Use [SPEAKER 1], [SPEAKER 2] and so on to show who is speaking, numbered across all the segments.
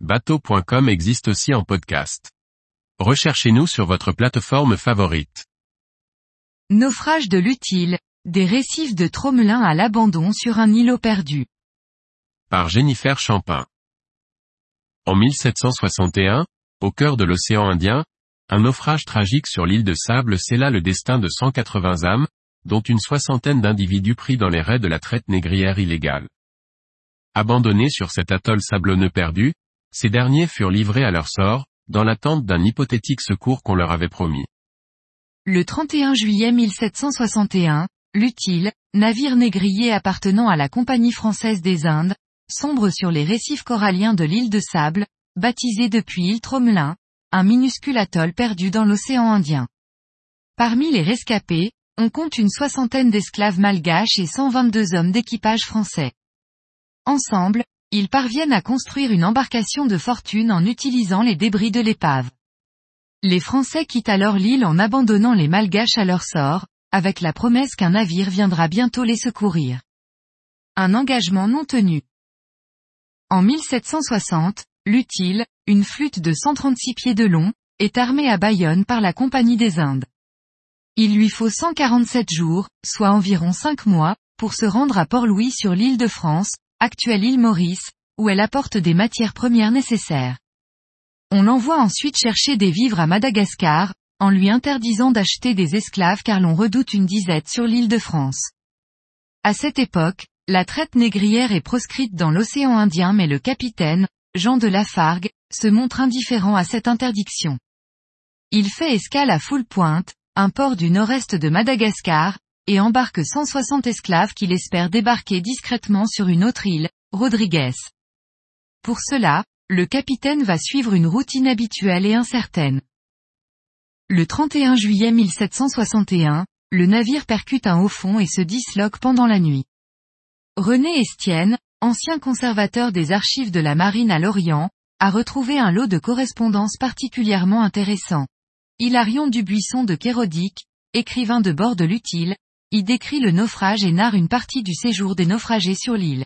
[SPEAKER 1] bateau.com existe aussi en podcast. Recherchez-nous sur votre plateforme favorite.
[SPEAKER 2] Naufrage de l'utile, des récifs de Tromelin à l'abandon sur un îlot perdu.
[SPEAKER 1] Par Jennifer Champin. En 1761, au cœur de l'océan Indien, un naufrage tragique sur l'île de Sable scella le destin de 180 âmes, dont une soixantaine d'individus pris dans les raids de la traite négrière illégale. Abandonnés sur cet atoll sablonneux perdu, ces derniers furent livrés à leur sort, dans l'attente d'un hypothétique secours qu'on leur avait promis.
[SPEAKER 2] Le 31 juillet 1761, l'utile, navire négrier appartenant à la Compagnie française des Indes, sombre sur les récifs coralliens de l'île de Sable, baptisé depuis île Tromelin, un minuscule atoll perdu dans l'océan Indien. Parmi les rescapés, on compte une soixantaine d'esclaves malgaches et 122 hommes d'équipage français. Ensemble, ils parviennent à construire une embarcation de fortune en utilisant les débris de l'épave. Les Français quittent alors l'île en abandonnant les Malgaches à leur sort, avec la promesse qu'un navire viendra bientôt les secourir. Un engagement non tenu. En 1760, l'utile, une flûte de 136 pieds de long, est armée à Bayonne par la Compagnie des Indes. Il lui faut 147 jours, soit environ 5 mois, pour se rendre à Port-Louis sur l'île de France, actuelle île Maurice, où elle apporte des matières premières nécessaires. On l'envoie ensuite chercher des vivres à Madagascar, en lui interdisant d'acheter des esclaves car l'on redoute une disette sur l'île de France. À cette époque, la traite négrière est proscrite dans l'océan Indien mais le capitaine, Jean de Lafargue, se montre indifférent à cette interdiction. Il fait escale à Full-Pointe, un port du nord-est de Madagascar, et embarque 160 esclaves qu'il espère débarquer discrètement sur une autre île, Rodriguez. Pour cela, le capitaine va suivre une route inhabituelle et incertaine. Le 31 juillet 1761, le navire percute un haut fond et se disloque pendant la nuit. René Estienne, ancien conservateur des archives de la marine à Lorient, a retrouvé un lot de correspondances particulièrement intéressant. Hilarion Dubuisson de Kérodique, écrivain de bord de l'utile, y décrit le naufrage et narre une partie du séjour des naufragés sur l'île.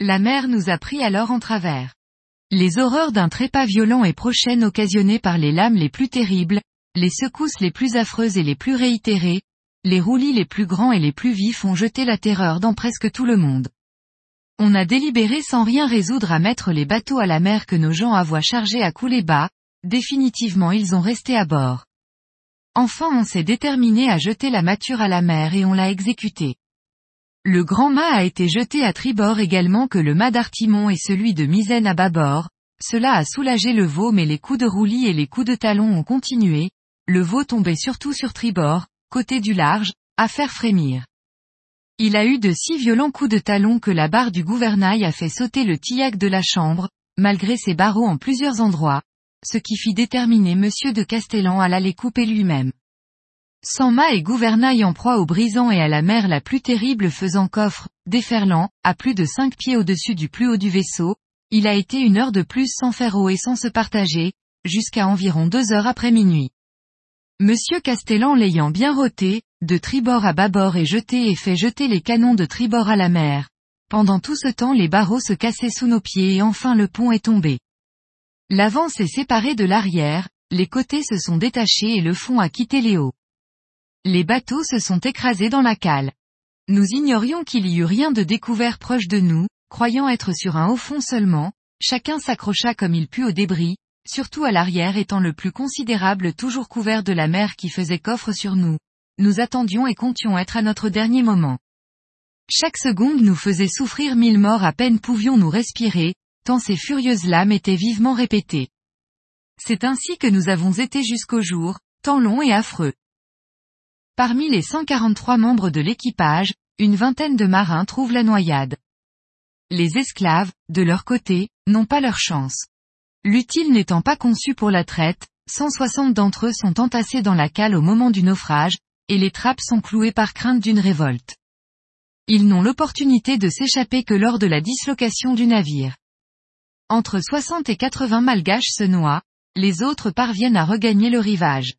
[SPEAKER 2] La mer nous a pris alors en travers. Les horreurs d'un trépas violent et prochaine occasionnées par les lames les plus terribles, les secousses les plus affreuses et les plus réitérées, les roulis les plus grands et les plus vifs ont jeté la terreur dans presque tout le monde. On a délibéré sans rien résoudre à mettre les bateaux à la mer que nos gens avoient chargés à couler bas, définitivement ils ont resté à bord. Enfin on s'est déterminé à jeter la mature à la mer et on l'a exécuté. Le grand mât a été jeté à tribord également que le mât d'artimon et celui de misaine à bâbord, cela a soulagé le veau mais les coups de roulis et les coups de talon ont continué, le veau tombait surtout sur tribord, côté du large, à faire frémir. Il a eu de si violents coups de talon que la barre du gouvernail a fait sauter le tillac de la chambre, malgré ses barreaux en plusieurs endroits, ce qui fit déterminer monsieur de Castellan à l'aller couper lui-même. Sans mât et gouvernail en proie au brisant et à la mer la plus terrible faisant coffre, déferlant, à plus de cinq pieds au-dessus du plus haut du vaisseau, il a été une heure de plus sans faire eau et sans se partager, jusqu'à environ deux heures après minuit. Monsieur Castellan l'ayant bien roté, de tribord à bâbord et jeté et fait jeter les canons de tribord à la mer. Pendant tout ce temps les barreaux se cassaient sous nos pieds et enfin le pont est tombé. L'avant s'est séparé de l'arrière, les côtés se sont détachés et le fond a quitté les hauts. Les bateaux se sont écrasés dans la cale. Nous ignorions qu'il y eût rien de découvert proche de nous, croyant être sur un haut fond seulement, chacun s'accrocha comme il put aux débris, surtout à l'arrière étant le plus considérable toujours couvert de la mer qui faisait coffre sur nous. Nous attendions et comptions être à notre dernier moment. Chaque seconde nous faisait souffrir mille morts à peine pouvions-nous respirer, tant ces furieuses lames étaient vivement répétées. C'est ainsi que nous avons été jusqu'au jour, tant long et affreux. Parmi les 143 membres de l'équipage, une vingtaine de marins trouvent la noyade. Les esclaves, de leur côté, n'ont pas leur chance. L'utile n'étant pas conçu pour la traite, 160 d'entre eux sont entassés dans la cale au moment du naufrage, et les trappes sont clouées par crainte d'une révolte. Ils n'ont l'opportunité de s'échapper que lors de la dislocation du navire. Entre 60 et 80 malgaches se noient, les autres parviennent à regagner le rivage.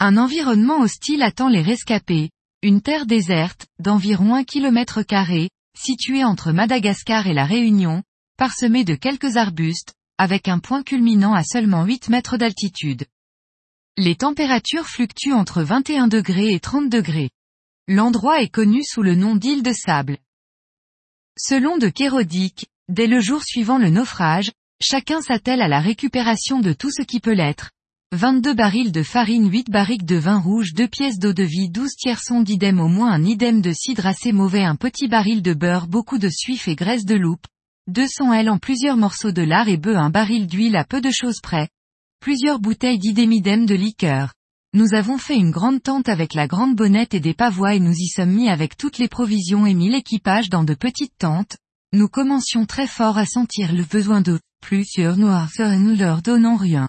[SPEAKER 2] Un environnement hostile attend les rescapés, une terre déserte, d'environ un kilomètre carré, située entre Madagascar et la Réunion, parsemé de quelques arbustes, avec un point culminant à seulement 8 mètres d'altitude. Les températures fluctuent entre 21 degrés et 30 degrés. L'endroit est connu sous le nom d'île de sable. Selon de Kérodic, dès le jour suivant le naufrage, chacun s'attelle à la récupération de tout ce qui peut l'être. 22 barils de farine 8 barriques de vin rouge 2 pièces d'eau de vie 12 tierçons d'idem au moins un idem de cidre assez mauvais un petit baril de beurre beaucoup de suif et graisse de loupe, 200 L en plusieurs morceaux de lard et bœuf un baril d'huile à peu de choses près, plusieurs bouteilles d'idémidem de liqueur. Nous avons fait une grande tente avec la grande bonnette et des pavois et nous y sommes mis avec toutes les provisions et mis l'équipage dans de petites tentes. Nous commencions très fort à sentir le besoin d'eau, plusieurs noirceurs et nous leur donnons rien.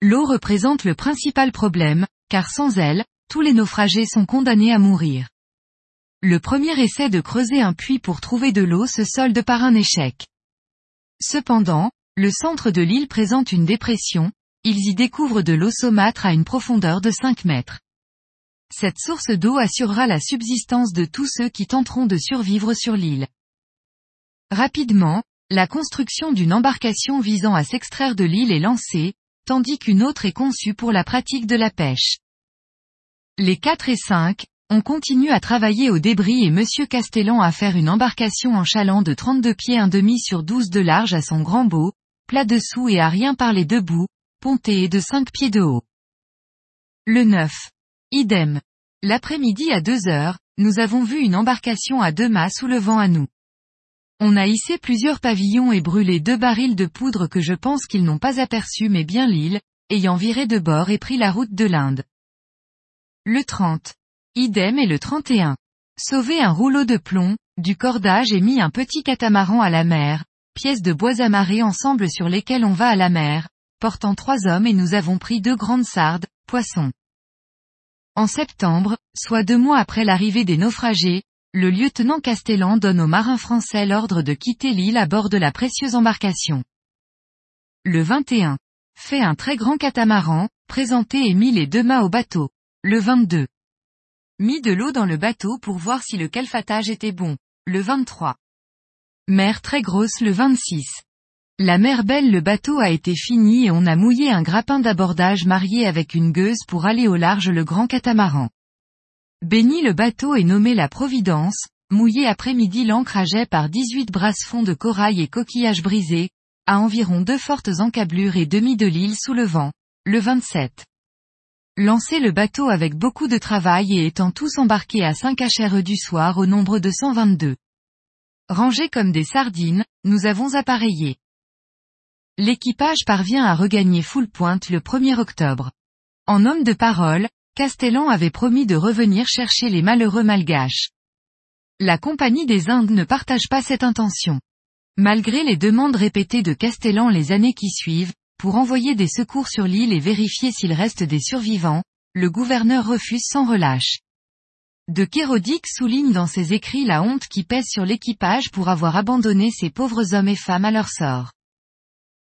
[SPEAKER 2] L'eau représente le principal problème, car sans elle, tous les naufragés sont condamnés à mourir. Le premier essai de creuser un puits pour trouver de l'eau se solde par un échec. Cependant, le centre de l'île présente une dépression, ils y découvrent de l'eau saumâtre à une profondeur de 5 mètres. Cette source d'eau assurera la subsistance de tous ceux qui tenteront de survivre sur l'île. Rapidement, la construction d'une embarcation visant à s'extraire de l'île est lancée, tandis qu'une autre est conçue pour la pratique de la pêche. Les 4 et 5, on continue à travailler au débris et Monsieur Castellan à faire une embarcation en chaland de 32 pieds un demi sur 12 de large à son grand beau, plat dessous et à rien parler debout, ponté et de 5 pieds de haut. Le 9. Idem. L'après-midi à 2 heures, nous avons vu une embarcation à deux mâts sous le vent à nous. On a hissé plusieurs pavillons et brûlé deux barils de poudre que je pense qu'ils n'ont pas aperçus mais bien l'île, ayant viré de bord et pris la route de l'Inde. Le 30. Idem et le 31. Sauver un rouleau de plomb, du cordage et mis un petit catamaran à la mer, pièces de bois amarrées ensemble sur lesquelles on va à la mer, portant trois hommes et nous avons pris deux grandes sardes, poissons. En septembre, soit deux mois après l'arrivée des naufragés, le lieutenant Castellan donne aux marins français l'ordre de quitter l'île à bord de la précieuse embarcation. Le 21. Fait un très grand catamaran, présenté et mis les deux mâts au bateau. Le 22. Mis de l'eau dans le bateau pour voir si le calfatage était bon. Le 23. Mer très grosse le 26. La mer belle le bateau a été fini et on a mouillé un grappin d'abordage marié avec une gueuse pour aller au large le grand catamaran. Béni le bateau est nommé la Providence, mouillé après-midi l'ancre par 18 brasses fonds de corail et coquillages brisés, à environ deux fortes encablures et demi de l'île sous le vent, le 27. Lancer le bateau avec beaucoup de travail et étant tous embarqués à 5 HRE du soir au nombre de 122. Rangés comme des sardines, nous avons appareillé. L'équipage parvient à regagner full pointe le 1er octobre. En homme de parole, Castellan avait promis de revenir chercher les malheureux malgaches. La Compagnie des Indes ne partage pas cette intention. Malgré les demandes répétées de Castellan les années qui suivent, pour envoyer des secours sur l'île et vérifier s'il reste des survivants, le gouverneur refuse sans relâche. De Kérodic souligne dans ses écrits la honte qui pèse sur l'équipage pour avoir abandonné ces pauvres hommes et femmes à leur sort.